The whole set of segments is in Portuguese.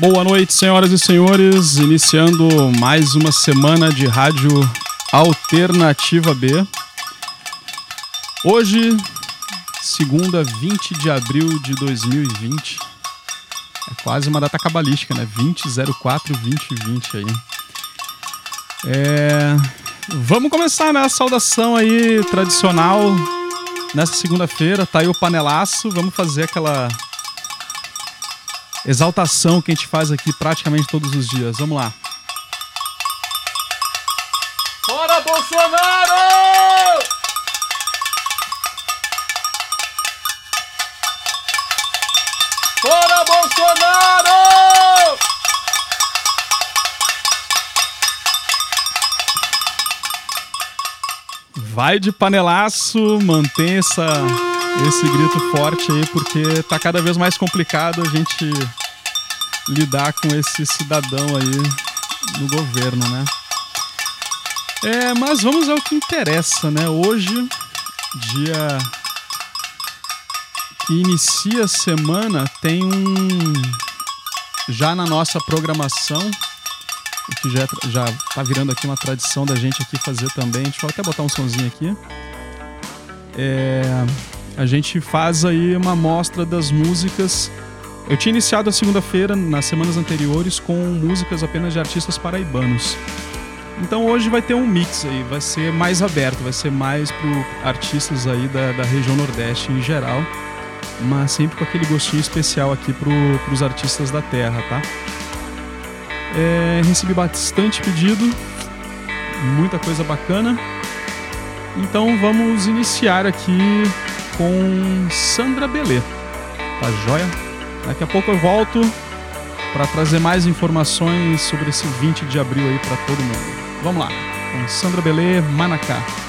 Boa noite, senhoras e senhores. Iniciando mais uma semana de Rádio Alternativa B. Hoje, segunda, 20 de abril de 2020. É quase uma data cabalística, né? 2004 2020 aí. É... Vamos começar, né? A saudação aí tradicional nessa segunda-feira. Tá aí o panelaço. Vamos fazer aquela exaltação que a gente faz aqui praticamente todos os dias. Vamos lá. Fora Bolsonaro! Fora Bolsonaro! Vai de panelaço, mantém essa, esse grito forte aí, porque tá cada vez mais complicado a gente lidar com esse cidadão aí no governo, né? É, mas vamos ao que interessa, né? Hoje, dia que inicia a semana, tem um. Já na nossa programação, que já, já tá virando aqui uma tradição da gente aqui fazer também. A gente vai até botar um sonzinho aqui. É, a gente faz aí uma amostra das músicas. Eu tinha iniciado a segunda-feira, nas semanas anteriores, com músicas apenas de artistas paraibanos. Então hoje vai ter um mix aí, vai ser mais aberto, vai ser mais para artistas aí da, da região Nordeste em geral, mas sempre com aquele gostinho especial aqui para os artistas da terra, tá? É, recebi bastante pedido, muita coisa bacana. Então vamos iniciar aqui com Sandra Belê. Tá joia? Daqui a pouco eu volto para trazer mais informações sobre esse 20 de abril aí para todo mundo. Vamos lá, com Sandra Belê, Manacá.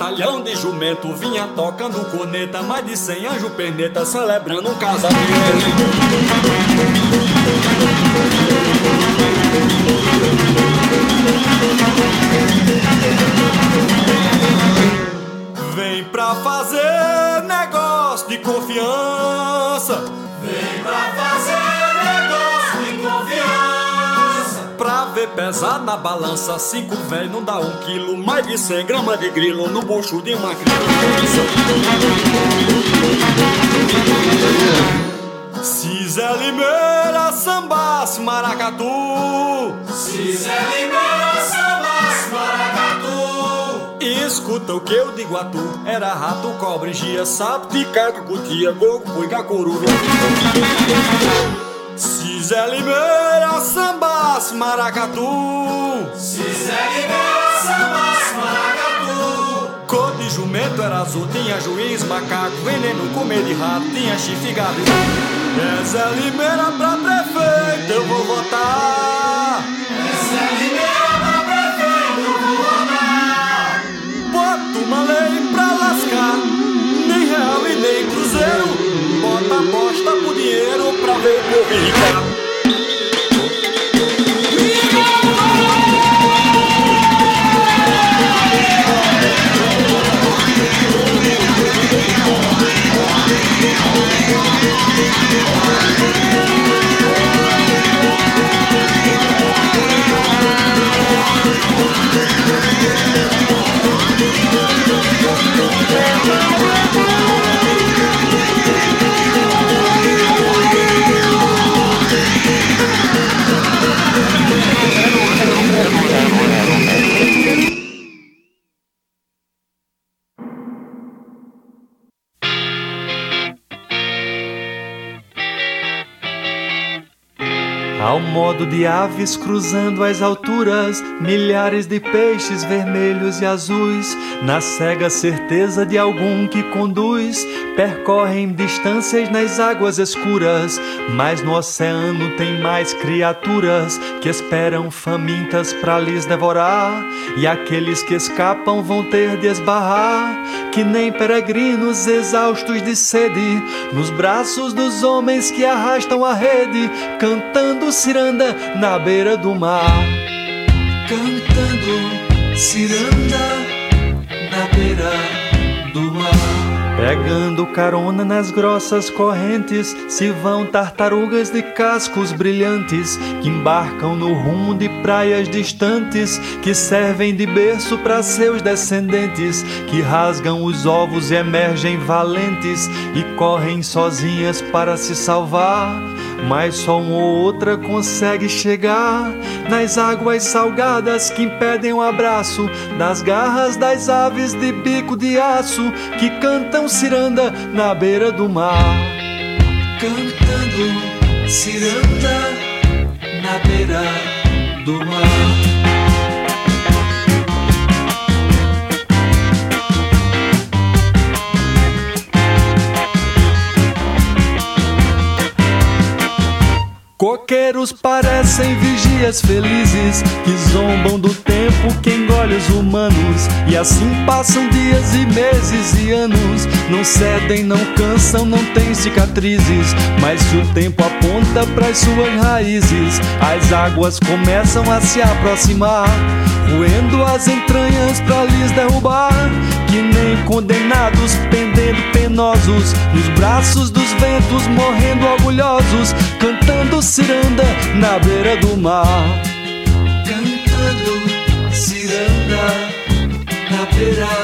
Batalhão de jumento vinha tocando corneta, mais de cem anjo perneta celebrando um casamento. Vem pra fazer negócio de confiança. Pesar na balança, cinco velho não dá um quilo, mais de cem gramas de grilo no bucho de uma criança. Zé Limeira sambasse maracatu. Zé Limeira sambasse maracatu. Escuta o que eu digo a tu Era rato, cobra, gia, sapo, ticaco, cutia, coco, puica, coruja Se Zé Limeira sambasse maracatu. Se Zé Limeira sambasse maracatu. Cor de jumento era azul, tinha juiz, macaco, veneno, comer de rato, tinha chifre, gado. É Zé Limeira pra prefeito, eu vou votar dinheiro Ao modo de aves cruzando as alturas, milhares de peixes vermelhos e azuis, na cega certeza de algum que conduz, percorrem distâncias nas águas escuras, mas no oceano tem mais criaturas que esperam famintas para lhes devorar, e aqueles que escapam vão ter de esbarrar, que nem peregrinos exaustos de sede, nos braços dos homens que arrastam a rede, cantando ciranda na beira do mar. Cantando ciranda na beira do mar. Pegando carona nas grossas correntes, se vão tartarugas de cascos brilhantes que embarcam no rumo de praias distantes, que servem de berço para seus descendentes, que rasgam os ovos e emergem valentes e correm sozinhas para se salvar. Mas só uma ou outra consegue chegar nas águas salgadas que impedem o abraço das garras das aves de bico de aço que cantam ciranda na beira do mar. Cantando ciranda na beira do mar. Motoqueiros parecem vigias felizes que zombam do tempo que engole os humanos. E assim passam dias e meses e anos. Não cedem, não cansam, não têm cicatrizes. Mas se o tempo aponta para suas raízes, as águas começam a se aproximar, roendo as entranhas para lhes derrubar. Que nem condenados pendendo penosos nos braços dos ventos, morrendo orgulhosos, cantando ciranda na beira do mar. Cantando ciranda na beira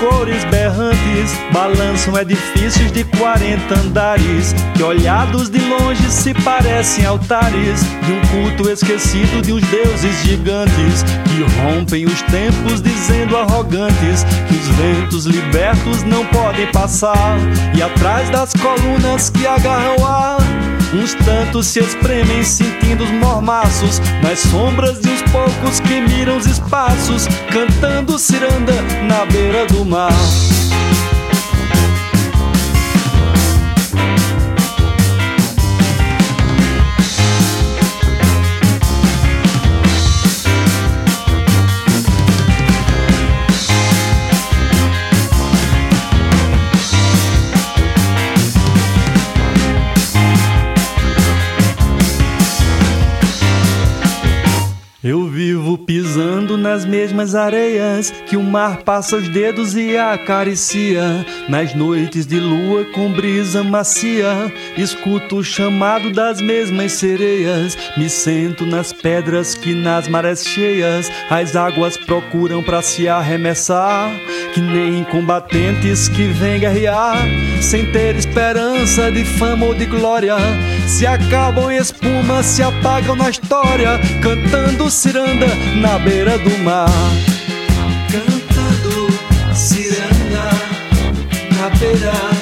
cores berrantes, balançam edifícios de 40 andares, que olhados de longe se parecem altares de um culto esquecido de uns deuses gigantes, que rompem os tempos dizendo arrogantes que os ventos libertos não podem passar, e atrás das colunas que agarram ar. Uns tantos se espremem sentindo os mormaços Nas sombras de uns poucos que miram os espaços Cantando ciranda na beira do mar vivo pisando nas mesmas areias que o mar passa os dedos e acaricia. Nas noites de lua com brisa macia, escuto o chamado das mesmas sereias. Me sento nas pedras que nas marés cheias as águas procuram para se arremessar. Que nem combatentes que vêm guerrear sem ter esperança de fama ou de glória. Se acabam em espuma, se apagam na história, cantando ciranda na beira do mar. Cantando ciranda na beira do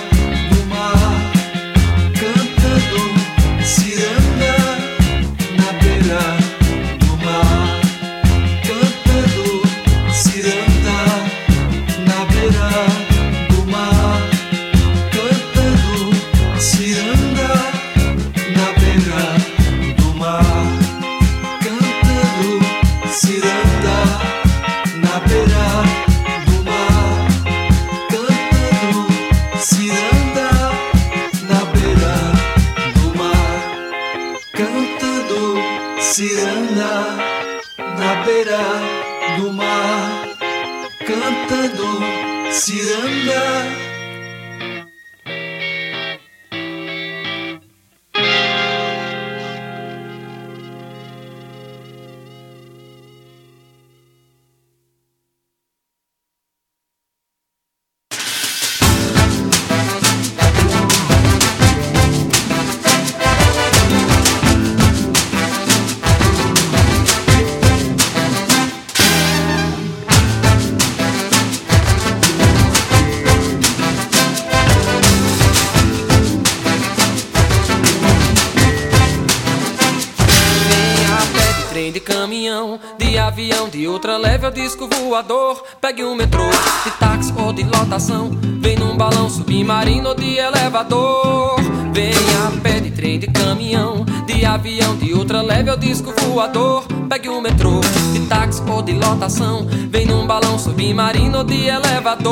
voador. Pegue um metrô, de táxi ou de lotação. Vem num balão submarino ou de elevador. Vem a pé de trem, de caminhão, de avião, de outra leve ao disco voador. Pegue um metrô, de táxi ou de lotação. Vem num balão submarino ou de elevador.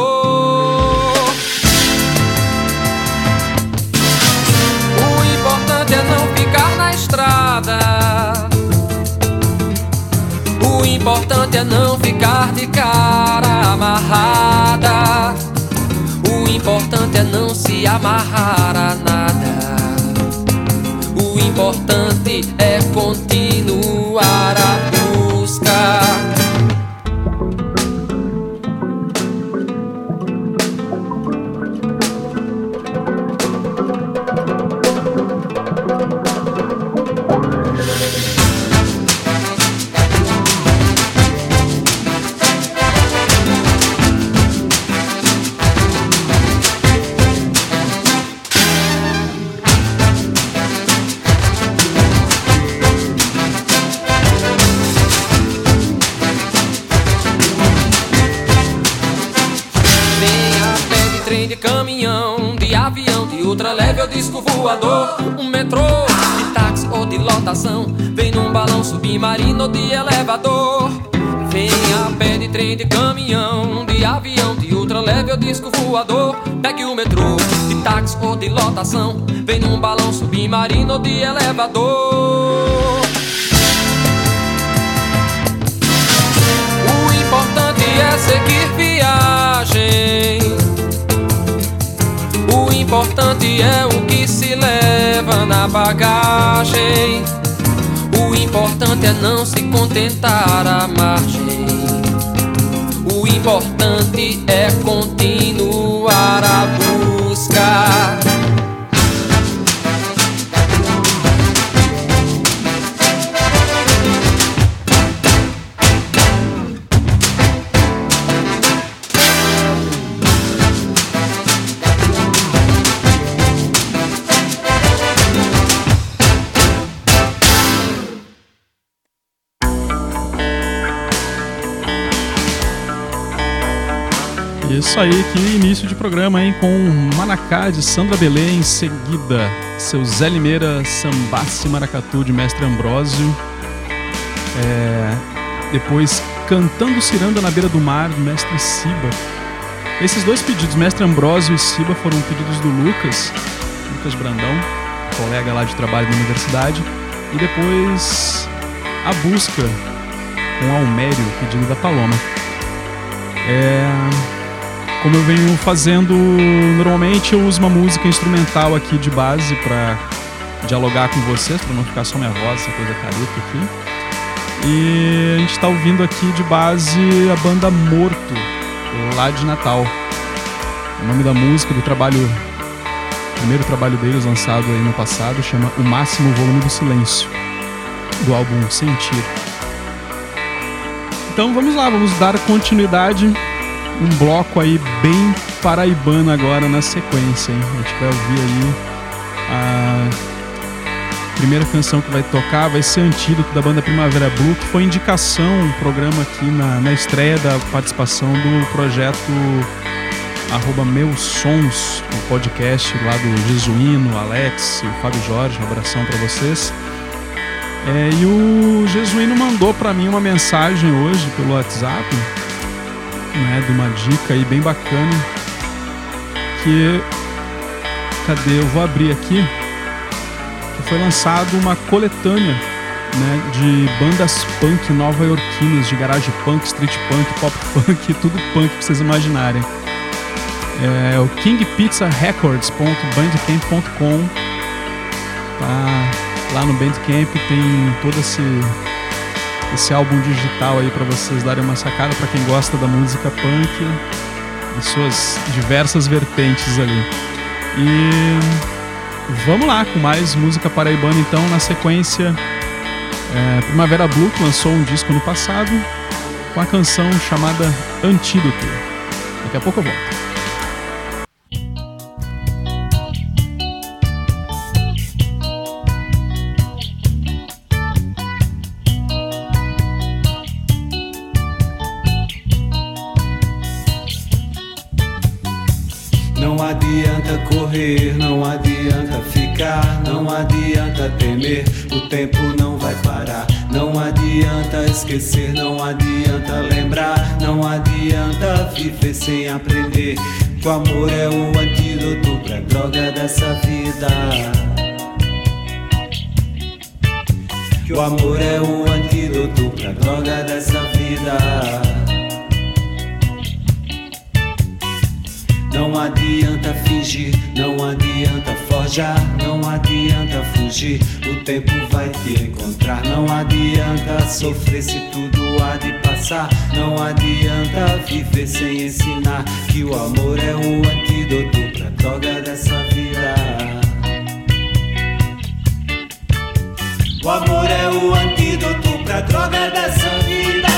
O importante é não ficar na estrada. Importante é não ficar de cara amarrada. O importante é não se amarrar a nada. O importante é continuar a disco voador. Pegue o metrô, de táxi ou de lotação, vem num balão submarino ou de elevador. O importante é seguir viagem. O importante é o que se leva na bagagem. O importante é não se contentar à margem. O importante é continuar Isso aí, que início de programa, hein? Com Manacá de Sandra Belém, em seguida, seu Zé Limeira, Sambasse Maracatu de Mestre Ambrósio. É, depois, Cantando Ciranda na Beira do Mar, Mestre Siba. Esses dois pedidos, Mestre Ambrósio e Siba, foram pedidos do Lucas, Lucas Brandão, colega lá de trabalho da universidade. E depois, A Busca, com Almério, pedido da Paloma. É, como eu venho fazendo normalmente, eu uso uma música instrumental aqui de base para dialogar com vocês, para não ficar só minha voz, essa coisa careta aqui. E a gente está ouvindo aqui de base a banda Morto, lá de Natal. O nome da música do trabalho, primeiro trabalho deles lançado aí no passado, chama O Máximo Volume do Silêncio, do álbum Sentir. Então vamos lá, vamos dar continuidade um bloco aí bem paraibano agora na sequência, hein? A gente vai ouvir aí a primeira canção que vai tocar, vai ser Antídoto da banda Primavera Blue, que foi indicação, um programa aqui na, na estreia da participação do projeto arroba Meus Sons, o podcast lá do Jesuíno, Alex e o Fábio Jorge, um abração para vocês. É, e o Jesuíno mandou para mim uma mensagem hoje pelo WhatsApp né, de uma dica aí bem bacana que cadê? Eu vou abrir aqui que foi lançado uma coletânea né, de bandas punk nova-iorquinas, de garage punk, street punk, pop punk, tudo punk que vocês imaginarem. É o kingpizzarecords.bandcamp.com tá lá no Bandcamp tem todo esse esse álbum digital aí para vocês darem uma sacada para quem gosta da música punk e suas diversas vertentes ali. E vamos lá com mais música paraibana então na sequência. É, Primavera Blue lançou um disco no passado com a canção chamada Antídoto. Daqui a pouco eu volto. Esquecer, não adianta lembrar, não adianta viver sem aprender. Que o amor é o antídoto pra droga dessa vida. Que o amor é o antídoto pra droga dessa vida. Não adianta fingir, não adianta forjar, não adianta fugir. O tempo vai te encontrar. Não adianta sofrer se tudo há de passar. Não adianta viver sem ensinar que o amor é o antídoto pra droga dessa vida. O amor é o antídoto pra droga dessa vida.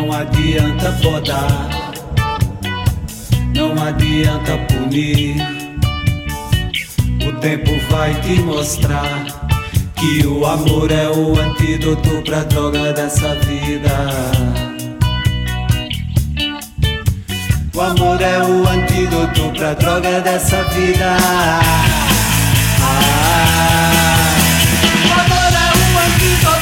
Não adianta podar, não adianta punir. O tempo vai te mostrar que o amor é o antídoto pra droga dessa vida. O amor é o antídoto pra droga dessa vida. Ah, o amor é o antídoto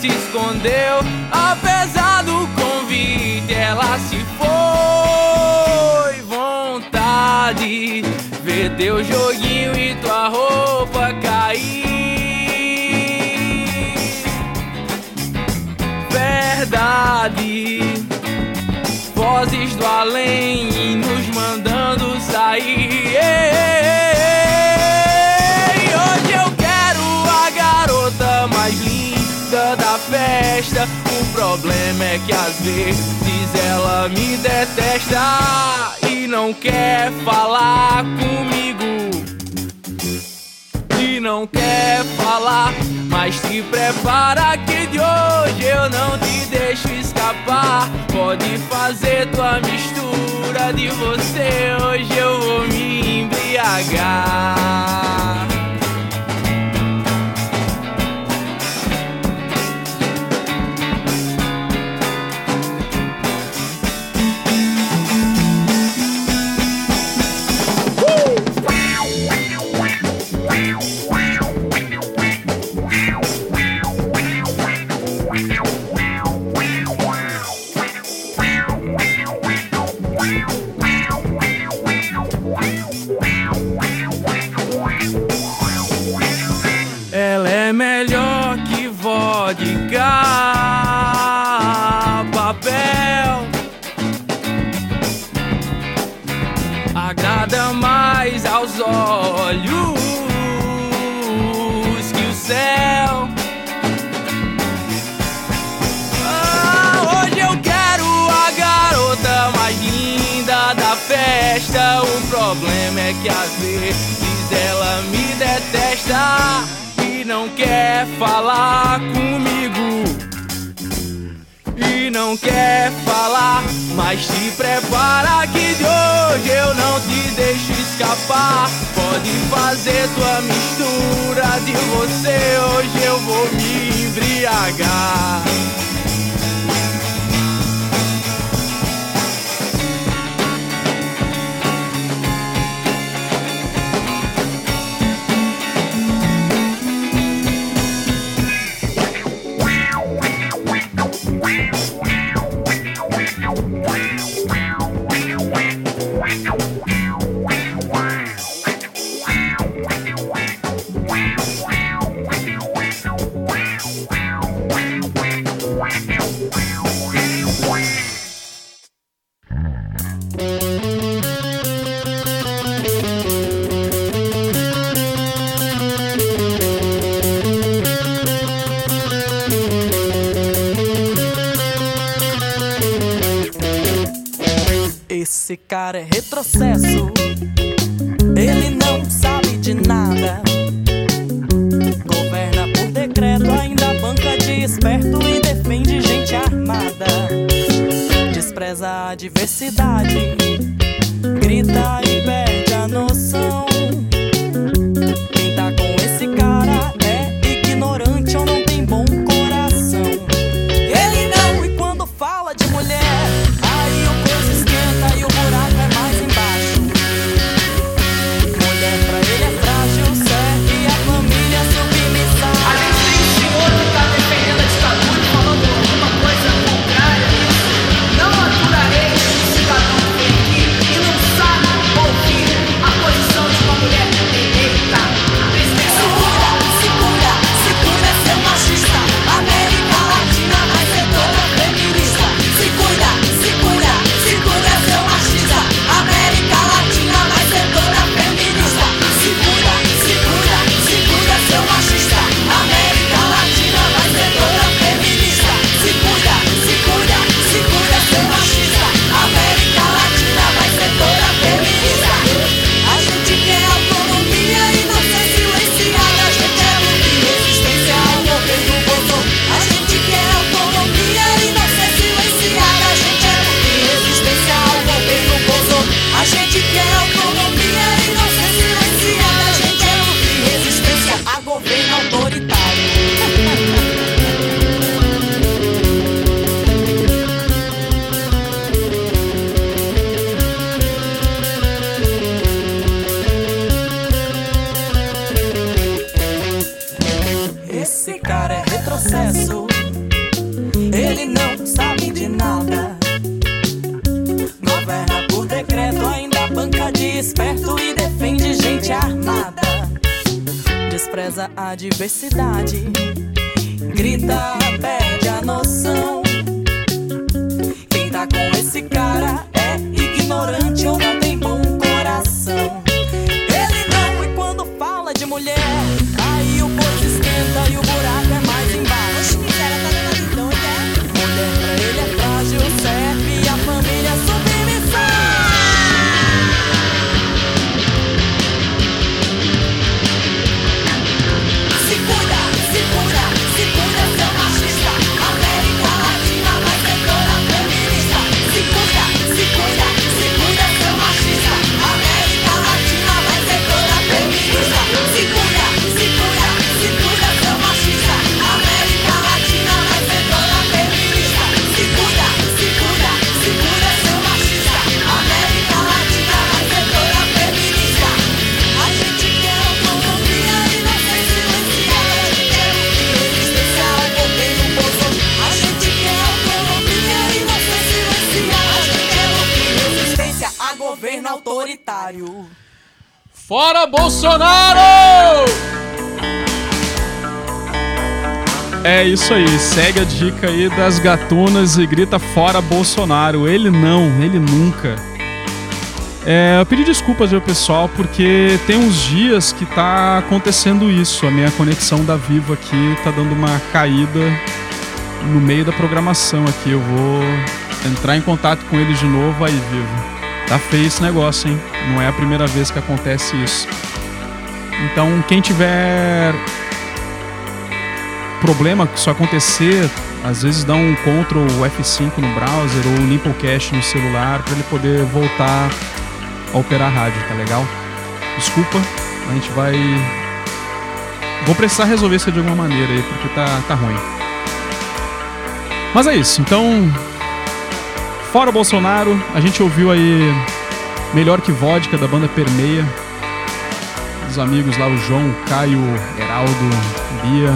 se escondeu. Apesar do convite, ela se foi. Vontade, ver teu joguinho problema é que às vezes ela me detesta e não quer falar comigo e não quer falar. Mas te prepara que de hoje eu não te deixo escapar. Pode fazer tua mistura de você, hoje eu vou me embriagar. Vodka, papel. Agrada mais aos olhos que o céu. Ah, hoje eu quero a garota mais linda da festa. O problema é que às vezes ela me detesta não quer falar comigo e não quer falar, mas se prepara que de hoje eu não te deixo escapar. Pode fazer tua mistura de você, hoje eu vou me embriagar. Esse cara é retrocesso. Ele não sabe de nada. Governa por decreto, ainda banca de esperto e defende gente armada. Despreza a diversidade Bolsonaro! É isso aí, segue a dica aí das gatunas e grita fora Bolsonaro. Ele não, ele nunca. É, eu pedi desculpas meu pessoal porque tem uns dias que tá acontecendo isso. A minha conexão da Vivo aqui tá dando uma caída no meio da programação aqui. Eu vou entrar em contato com eles de novo aí, Vivo. Tá feio esse negócio, hein? Não é a primeira vez que acontece isso. Então, quem tiver problema que isso acontecer, às vezes dá um Ctrl F5 no browser ou limpa o cache no celular para ele poder voltar a operar a rádio, tá legal? Desculpa, a gente vai. Vou precisar resolver isso de alguma maneira aí, porque tá, tá ruim. Mas é isso, então. Fora Bolsonaro, a gente ouviu aí Melhor que Vodka da banda Permeia, os amigos lá, o João, o Caio, Heraldo, Bia.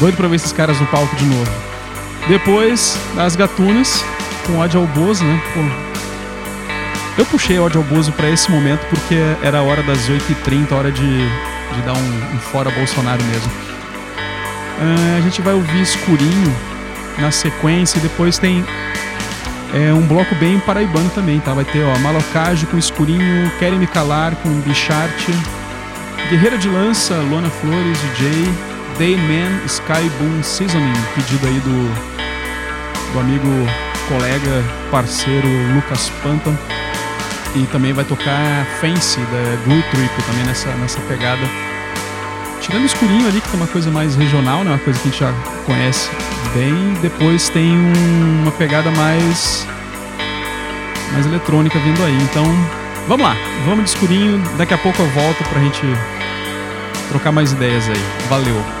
Doido pra ver esses caras no palco de novo. Depois, das Gatunas, com ódio ao Bozo, né? Pô, eu puxei ódio ao Bozo pra esse momento porque era a hora das 8h30, hora de, de dar um, um fora Bolsonaro mesmo. Ah, a gente vai ouvir Escurinho na sequência e depois tem é, um bloco bem paraibano também, tá? Vai ter, ó, Malocage com Escurinho, Querem Me Calar com Bicharte, Guerreira de Lança, Lona Flores, DJ, Dayman, Sky Boom Seasoning, pedido aí do, do amigo, colega, parceiro Lucas Panta. E também vai tocar Fancy, da Glue Trip, também nessa, nessa pegada. Tirando o escurinho ali, que é uma coisa mais regional, né? Uma coisa que a gente já conhece bem. Depois tem um- uma pegada mais mais eletrônica vindo aí. Então, vamos lá. Vamos de escurinho. Daqui a pouco eu volto pra gente trocar mais ideias aí. Valeu.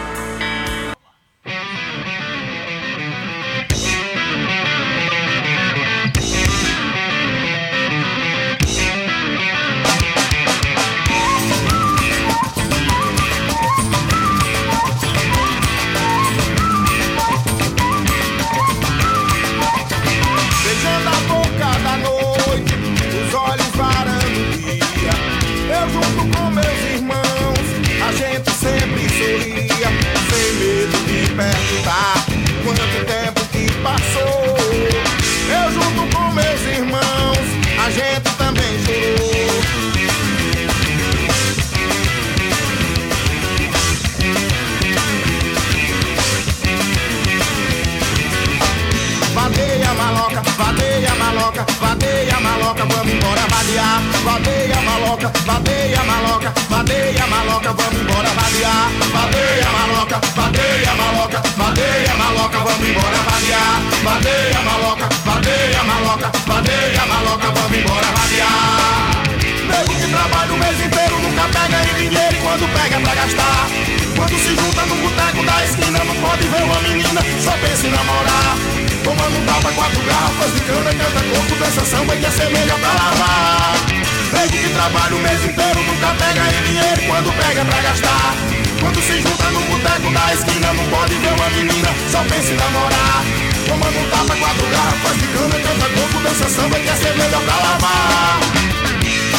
Se junta no boteco da esquina não pode ver uma menina, só pensa em namorar. Tomando tapa, quatro garrafas de cana, canta corpo, dança samba quer ser melhor pra lavar.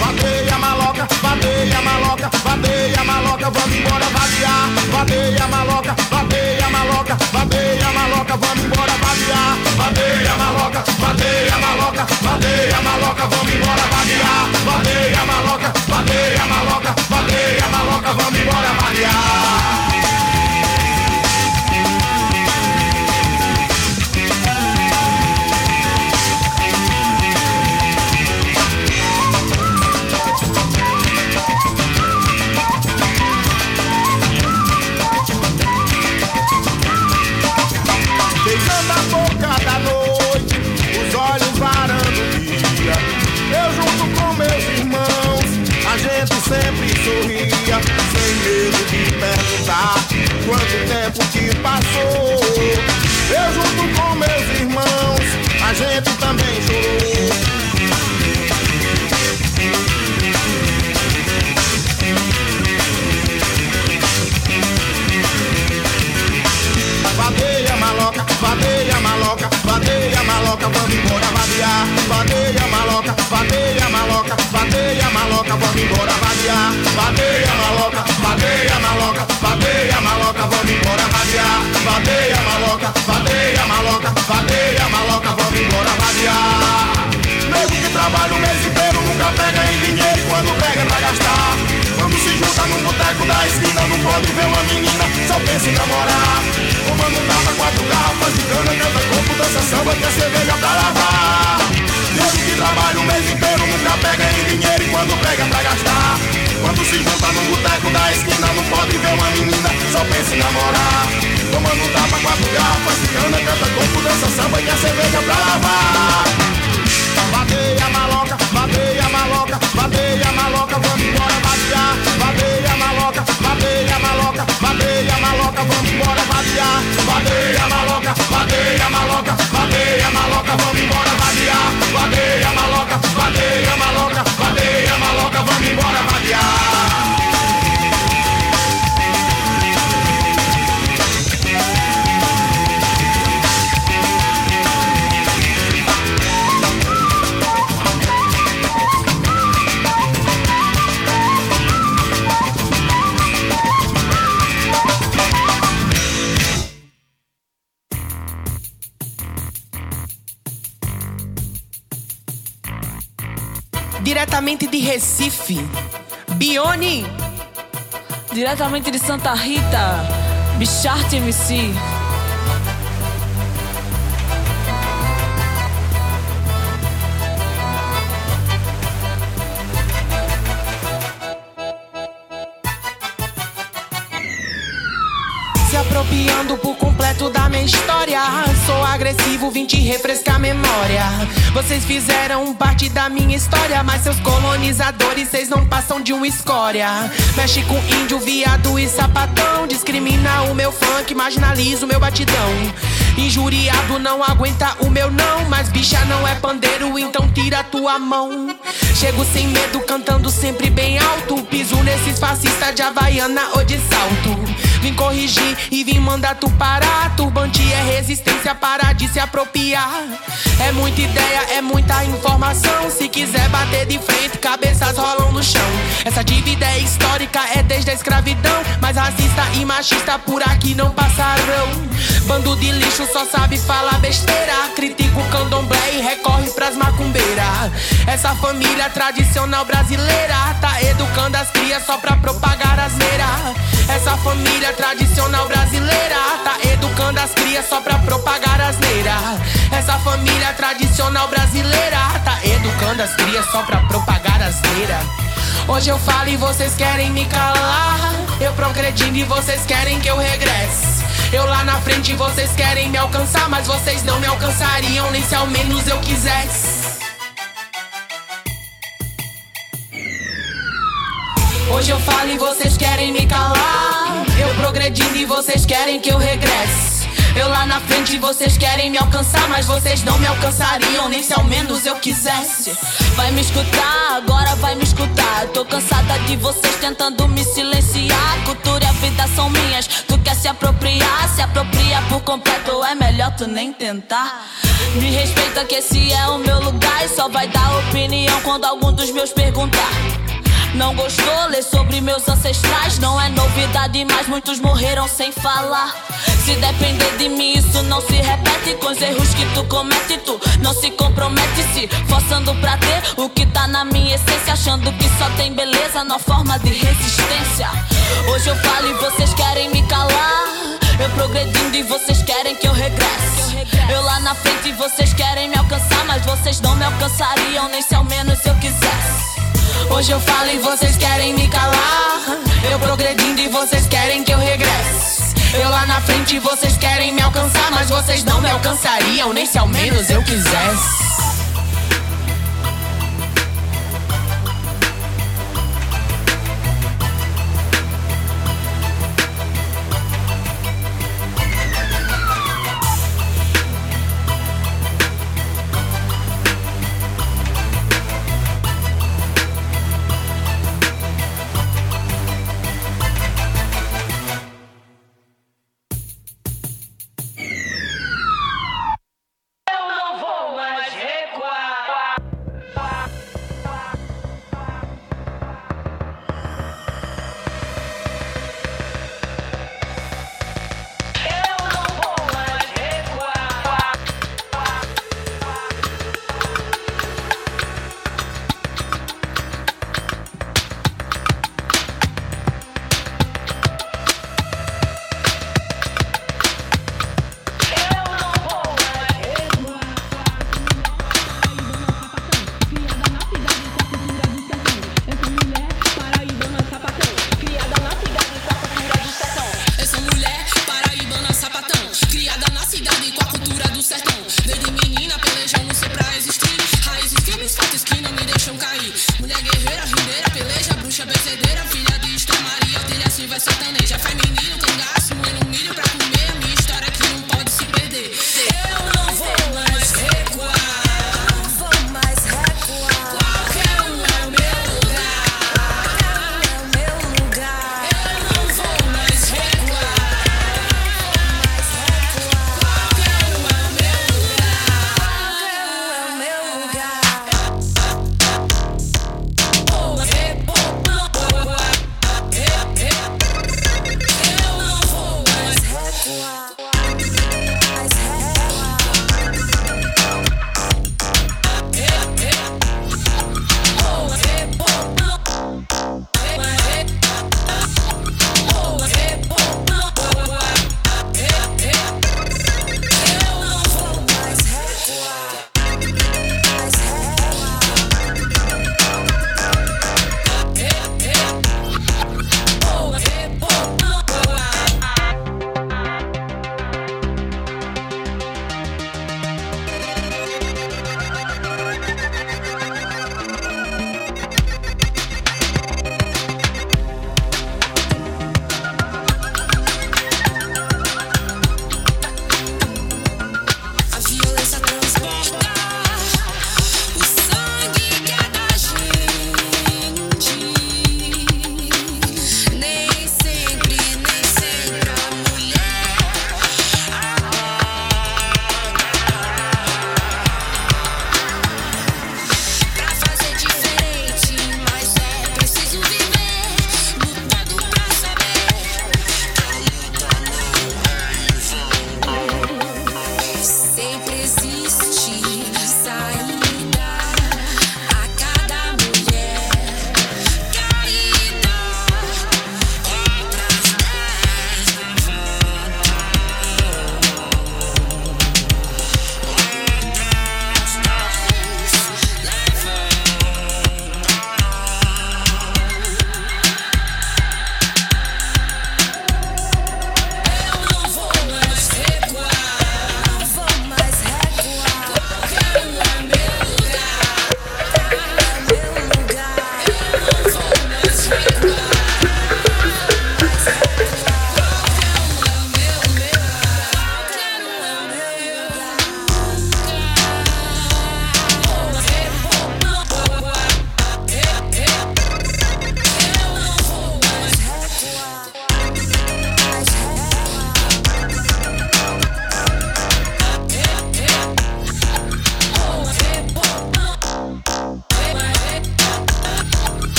Vadeia maloca, vadeia maloca, vadeia maloca, vamos embora vadear. Vadeia maloca, vadeia maloca, vadeia maloca, vamos embora vadear. Vadeia maloca, vadeia maloca, vadeia maloca, vamos embora vadear. Vadeia maloca, vadeia maloca, vadeia maloca, vamos embora vadear. De perguntar quanto tempo que passou. Eu junto com meus irmãos, a gente também chorou. Vadeia maloca, vadeia maloca, vadeia maloca, vamos embora vadear. Vadeia maloca, vadeia maloca, vadeia maloca, vamos embora vadear. Vadeia maloca, vadeia maloca, vadeia maloca, vamos embora vadear. Vadeia maloca, vadeia maloca, vadeia maloca, vamos embora vadear. Nego que trabalha o mês inteiro nunca pega em dinheiro e quando pega é pra gastar. Quando se junta no boteco da esquina não pode ver uma menina, só pensa em namorar. Tomando um tapa, quatro garrafas de cana, canta corpo, dança samba, quer cerveja pra lavar. Gente que trabalha o mês inteiro, nunca pega em dinheiro e quando pega pra gastar. Quando se junta no boteco da esquina, não pode ver uma menina, só pensa em namorar. Tomando tapa com a garrafas, a canta corpo, dança samba e a cerveja pra lavar. Então vadeia maloca, vadeia maloca, vadeia maloca, vamos embora batear. vadeia maloca, vadeia maloca, vadeia maloca, vamos embora batear. Batei maloca, batei maloca, batei maloca, vamos embora batear. Vadeia maloca, vadeia maloca. Recife. Bione, Diretamente de Santa Rita, Bicharte MC. História. Sou agressivo, vim te refrescar a memória. Vocês fizeram parte da minha história, mas seus colonizadores, vocês não passam de uma escória. Mexe com índio, viado e sapatão. Discrimina o meu funk, marginaliza o meu batidão. Injuriado não aguenta o meu não, mas bicha não é pandeiro, então tira tua mão. Chego sem medo, cantando sempre bem alto. Piso nesses fascistas de Havaiana ou de salto. Vim corrigir e vim mandar tu parar. Turbante é resistência, parar de se apropriar. É muita ideia, é muita informação. Se quiser bater de frente, cabeças rolam no chão. Essa dívida é histórica, é desde a escravidão. Mas racista e machista por aqui não passarão. Bando de lixo só sabe falar besteira. Critica o candomblé e recorre pras macumbeiras. Essa família tradicional brasileira tá educando as crias só pra propagar asneira. Essa família tradicional brasileira tá educando as crias só pra propagar asneira. Essa família tradicional brasileira tá educando as crias só pra propagar asneira. Hoje eu falo e vocês querem me calar. Eu progredindo e vocês querem que eu regresse. Eu lá na frente vocês querem me alcançar, mas vocês não me alcançariam nem se ao menos eu quisesse. Hoje eu falo e vocês querem me calar. Eu progredindo e vocês querem que eu regresse. Eu lá na frente vocês querem me alcançar, mas vocês não me alcançariam nem se ao menos eu quisesse. Vai me escutar, agora vai me escutar. Tô cansada de vocês tentando me silenciar. Cultura e a vida são minhas. Tu quer se apropriar, se apropria por completo. É melhor tu nem tentar. Me respeita que esse é o meu lugar. E só vai dar opinião quando algum dos meus perguntar. Não gostou? Lê sobre meus ancestrais. Não é novidade, mas muitos morreram sem falar. Se depender de mim, isso não se repete. Com os erros que tu comete, tu não se compromete. Se forçando pra ter o que tá na minha essência. Achando que só tem beleza na forma de resistência. Hoje eu falo e vocês querem me calar. Eu progredindo e vocês querem que eu regresse. Eu lá na frente e vocês querem me alcançar. Mas vocês não me alcançariam, nem se ao menos eu quisesse. Hoje eu falo e vocês querem me calar. Eu progredindo e vocês querem que eu regresse. Eu lá na frente e vocês querem me alcançar, mas vocês não me alcançariam, nem se ao menos eu quisesse.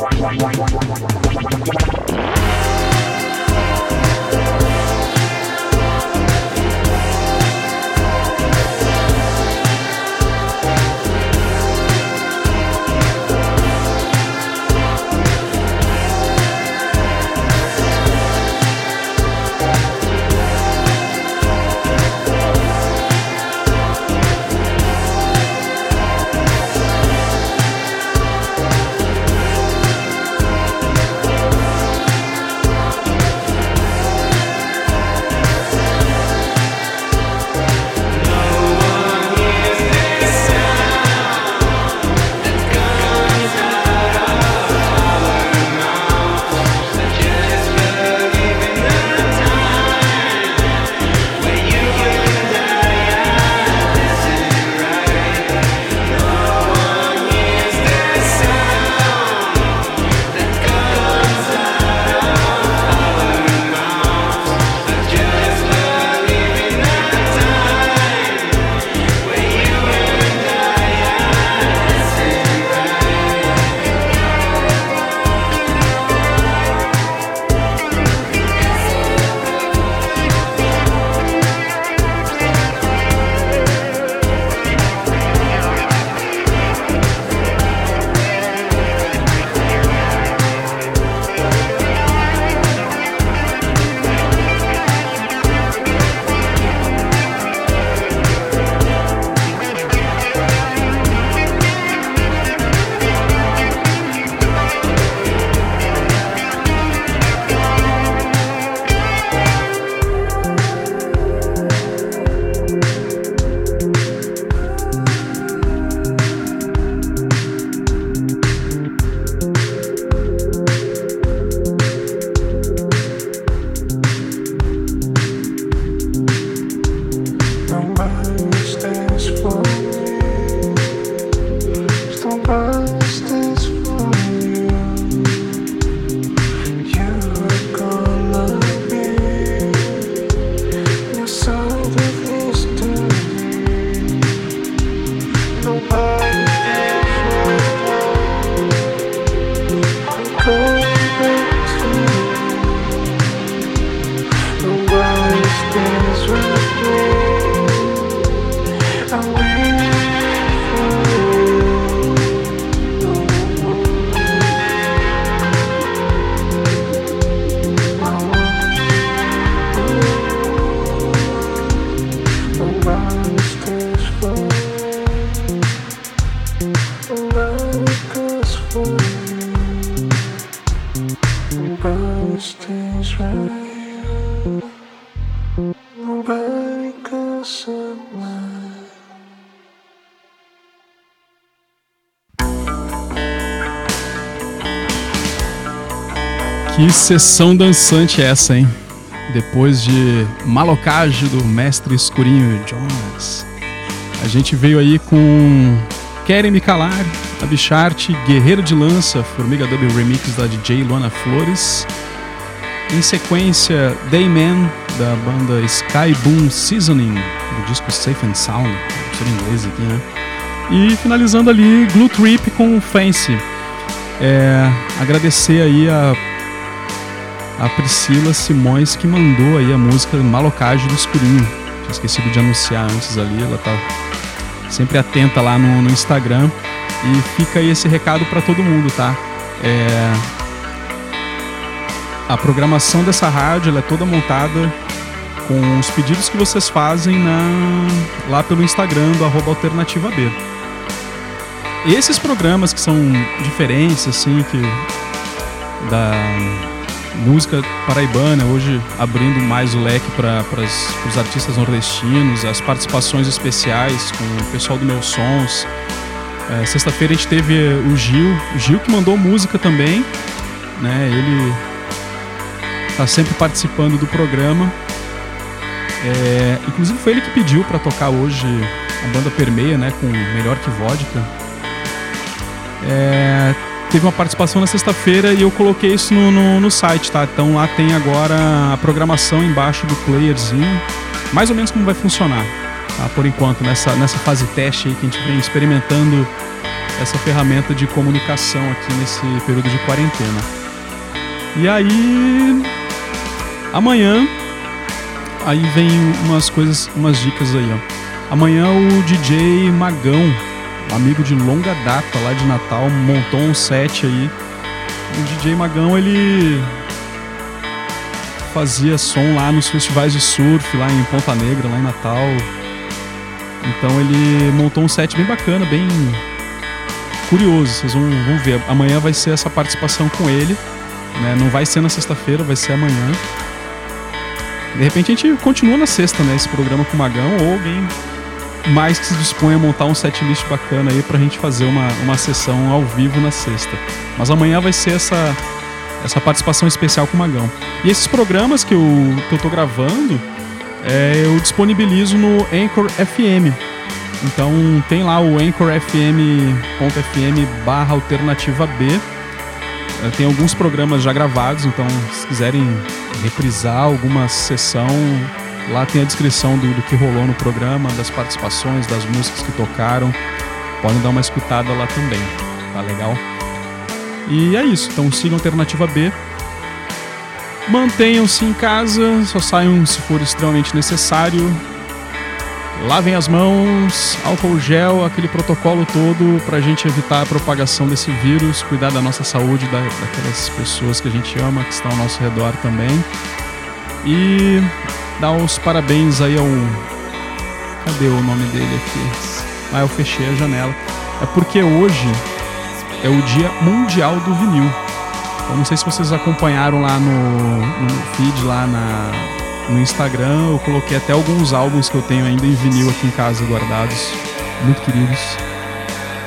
ワンワンワンワンワンワン。Sessão dançante essa, hein? Depois de Malocage do Mestre Escurinho Jones. A gente veio aí com Querem Me Calar, Abicharte, Guerreiro de Lança, Formiga Dub Remix da DJ Luana Flores. Em sequência, Dayman, da banda Sky Boom Seasoning, do disco Safe and Sound, tudo em inglês aqui, né? E finalizando ali, Glue Trip com Fancy. É, agradecer aí a, a Priscila Simões que mandou aí a música Malocage do Escurinho. Tinha esquecido de anunciar antes ali, ela tá sempre atenta lá no, no Instagram. E fica aí esse recado para todo mundo, tá? É, a programação dessa rádio é toda montada com os pedidos que vocês fazem na, lá pelo Instagram do arroba Alternativa B. Esses programas que são diferentes, assim, que da música paraibana, hoje abrindo mais o leque para os artistas nordestinos, as participações especiais com o pessoal do Meus Sons. É, Sexta-feira a gente teve o Gil, o Gil que mandou música também, né? Ele tá sempre participando do programa. É, inclusive foi ele que pediu para tocar hoje a banda Permeia, né? Com Melhor Que Vodka. É, teve uma participação na sexta-feira e eu coloquei isso no, no, no, site, tá? Então lá tem agora a programação embaixo do playerzinho, mais ou menos como vai funcionar, tá? Por enquanto, nessa, nessa fase teste aí que a gente vem experimentando essa ferramenta de comunicação aqui nesse período de quarentena. E aí, amanhã, aí vem umas coisas, umas dicas aí, ó. Amanhã o DJ Magão, amigo de longa data lá de Natal, montou um set aí. O DJ Magão, ele fazia som lá nos festivais de surf, lá em Ponta Negra, lá em Natal. Então ele montou um set bem bacana, bem curioso. Vocês vão, vão ver. Amanhã vai ser essa participação com ele. Né? Não vai ser na sexta-feira, vai ser amanhã. De repente a gente continua na sexta, né? Esse programa com o Magão ou alguém mais que se dispõe a montar um setlist bacana aí pra gente fazer uma, uma sessão ao vivo na sexta. Mas amanhã vai ser essa, essa participação especial com o Magão. E esses programas que eu, que eu tô gravando, é, eu disponibilizo no Anchor FM. Então tem lá o anchorfm.fm barra alternativa B. É, Tem alguns programas já gravados, então se quiserem reprisar alguma sessão, Lá tem a descrição do, do, que rolou no programa, das participações, das músicas que tocaram. Podem dar uma escutada lá também, tá legal? E é isso, então sigam Alternativa B. Mantenham-se em casa, só saiam se for extremamente necessário. Lavem as mãos, álcool gel, aquele protocolo todo pra gente evitar a propagação desse vírus, cuidar da nossa saúde, da, daquelas pessoas que a gente ama, que estão ao nosso redor também. E dar os parabéns aí ao. Cadê o nome dele aqui? Ah, eu fechei a janela. É porque hoje é o Dia Mundial do Vinil. Eu não sei se vocês acompanharam lá no, no feed, lá na, no Instagram. Eu coloquei até alguns álbuns que eu tenho ainda em vinil aqui em casa guardados, muito queridos.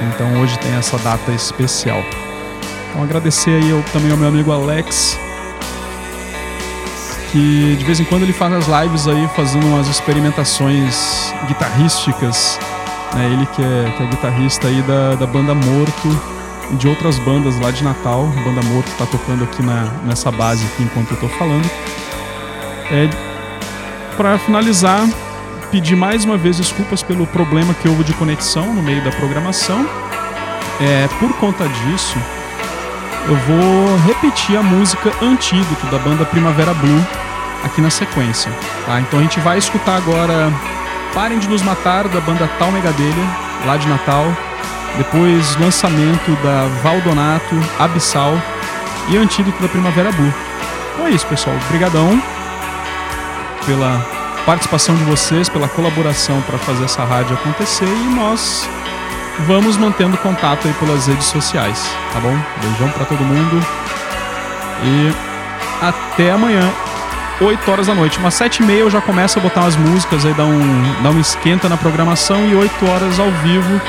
Então hoje tem essa data especial. Então agradecer aí eu, também ao meu amigo Alex, que de vez em quando ele faz as lives aí fazendo umas experimentações guitarrísticas. Né? Ele que é, que é guitarrista aí da, da banda Morto e de outras bandas lá de Natal. A banda Morto está tocando aqui na, nessa base aqui enquanto eu estou falando. É, Para finalizar, pedir mais uma vez desculpas pelo problema que houve de conexão no meio da programação. É, por conta disso, eu vou repetir a música Antídoto da banda Primavera Blue aqui na sequência. Tá? Então a gente vai escutar agora Parem de Nos Matar da banda Tal Megadelha, lá de Natal. Depois lançamento da Valdonato, Abissal e Antídoto da Primavera Blue. Então é isso, pessoal. Obrigadão pela participação de vocês, pela colaboração para fazer essa rádio acontecer e nós vamos mantendo contato aí pelas redes sociais, tá bom? Beijão para todo mundo e até amanhã, 8 horas da noite. Umas 7 e meia eu já começo a botar umas músicas aí, dar um, dar um esquenta na programação e 8 horas ao vivo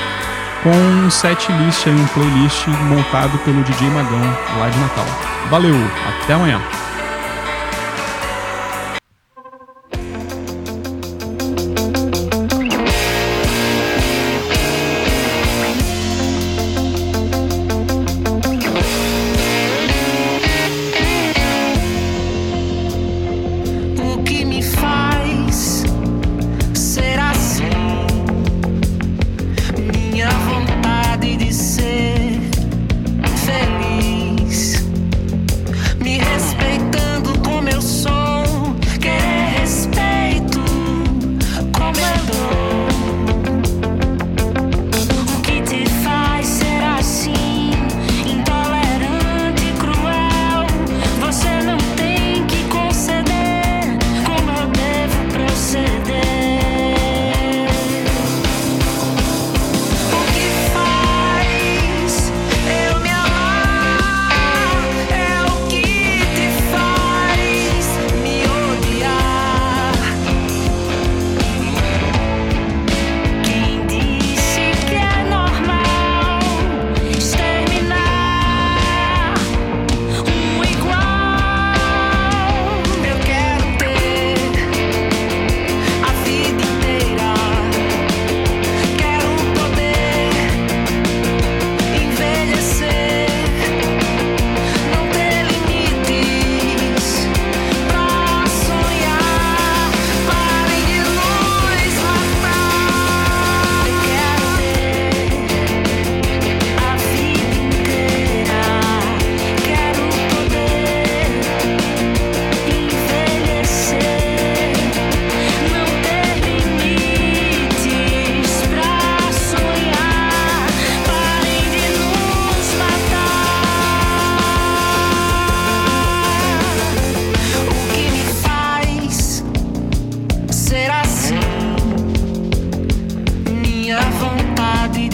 com um set list aí, um playlist montado pelo DJ Magão lá de Natal. Valeu, até amanhã.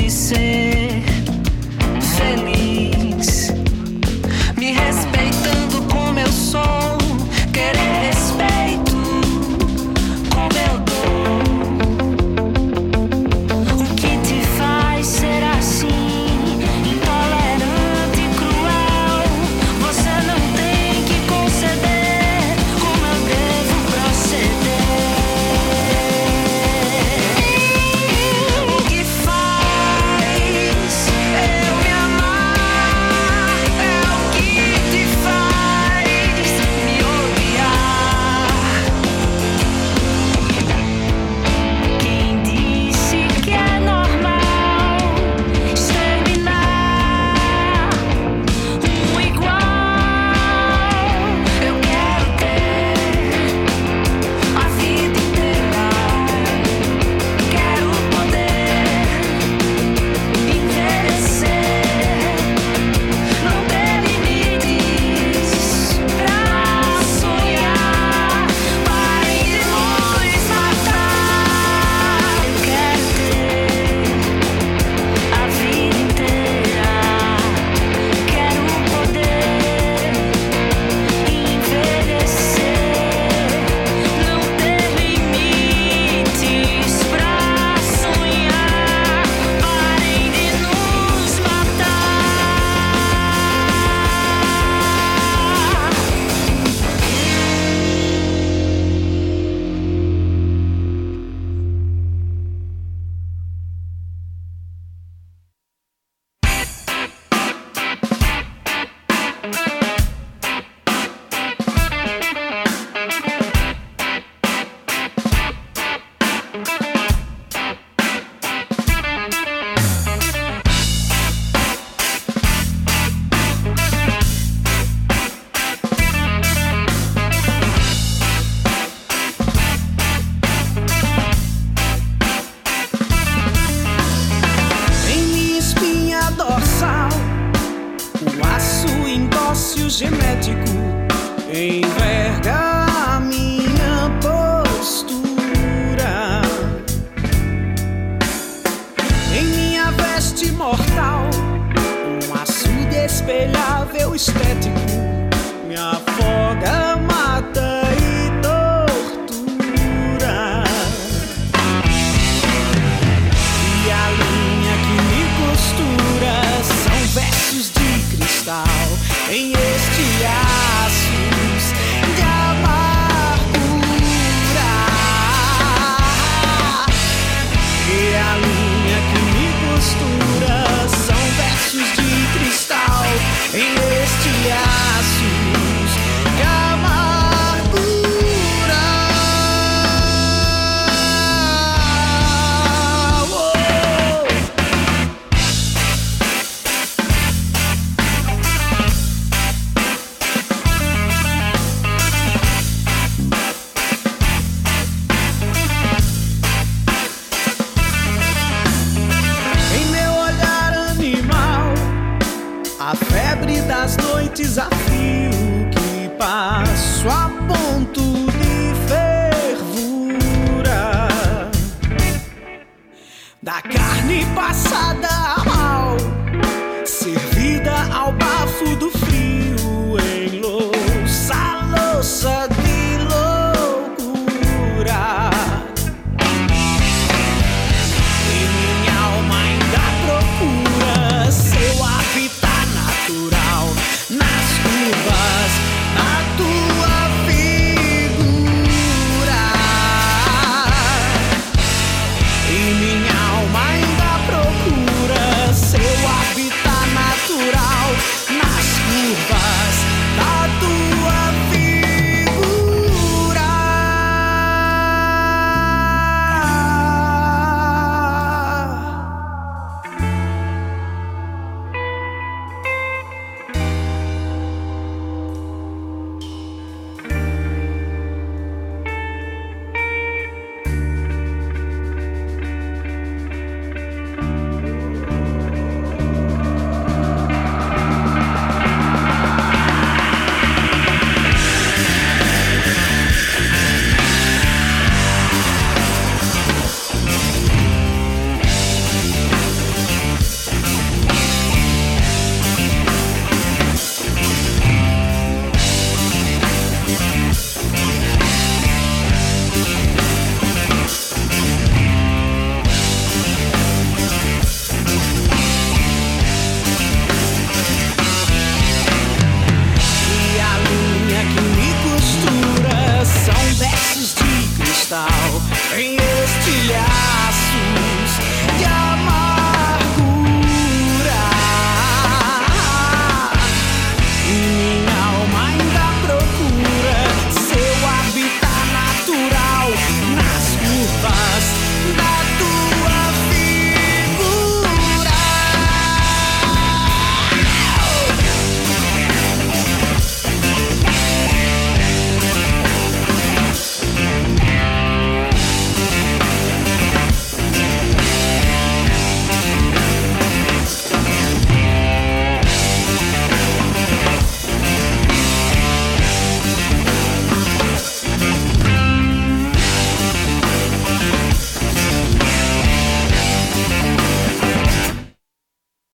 say